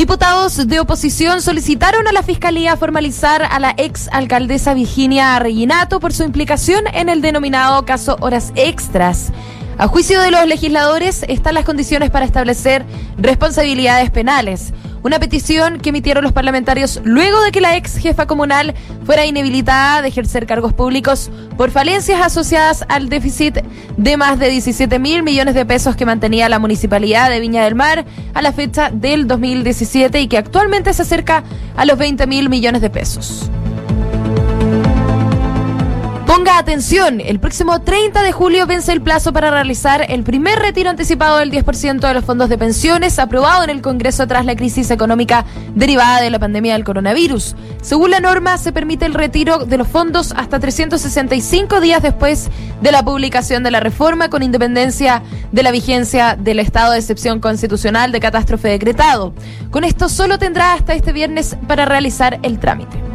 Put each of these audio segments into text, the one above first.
Diputados de oposición solicitaron a la Fiscalía formalizar a la ex alcaldesa Virginia Reginato por su implicación en el denominado caso Horas Extras. A juicio de los legisladores están las condiciones para establecer responsabilidades penales. Una petición que emitieron los parlamentarios luego de que la ex jefa comunal fuera inhabilitada de ejercer cargos públicos por falencias asociadas al déficit de más de 17 mil millones de pesos que mantenía la municipalidad de Viña del Mar a la fecha del 2017 y que actualmente se acerca a los 20 mil millones de pesos. Atención, el próximo 30 de julio vence el plazo para realizar el primer retiro anticipado del 10% de los fondos de pensiones aprobado en el Congreso tras la crisis económica derivada de la pandemia del coronavirus. Según la norma, se permite el retiro de los fondos hasta 365 días después de la publicación de la reforma con independencia de la vigencia del estado de excepción constitucional de catástrofe decretado. Con esto solo tendrá hasta este viernes para realizar el trámite.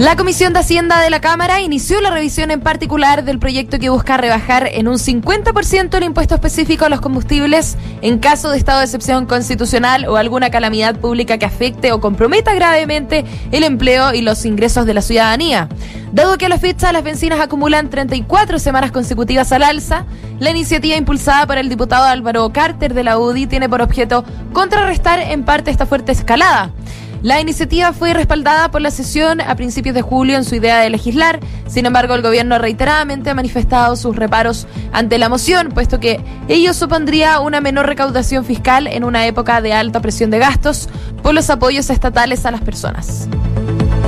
La Comisión de Hacienda de la Cámara inició la revisión en particular del proyecto que busca rebajar en un 50% el impuesto específico a los combustibles en caso de estado de excepción constitucional o alguna calamidad pública que afecte o comprometa gravemente el empleo y los ingresos de la ciudadanía. Dado que a la fecha las bencinas acumulan 34 semanas consecutivas al alza, la iniciativa impulsada por el diputado Álvaro Carter de la UDI tiene por objeto contrarrestar en parte esta fuerte escalada. La iniciativa fue respaldada por la sesión a principios de julio en su idea de legislar. Sin embargo, el gobierno reiteradamente ha manifestado sus reparos ante la moción, puesto que ello supondría una menor recaudación fiscal en una época de alta presión de gastos por los apoyos estatales a las personas.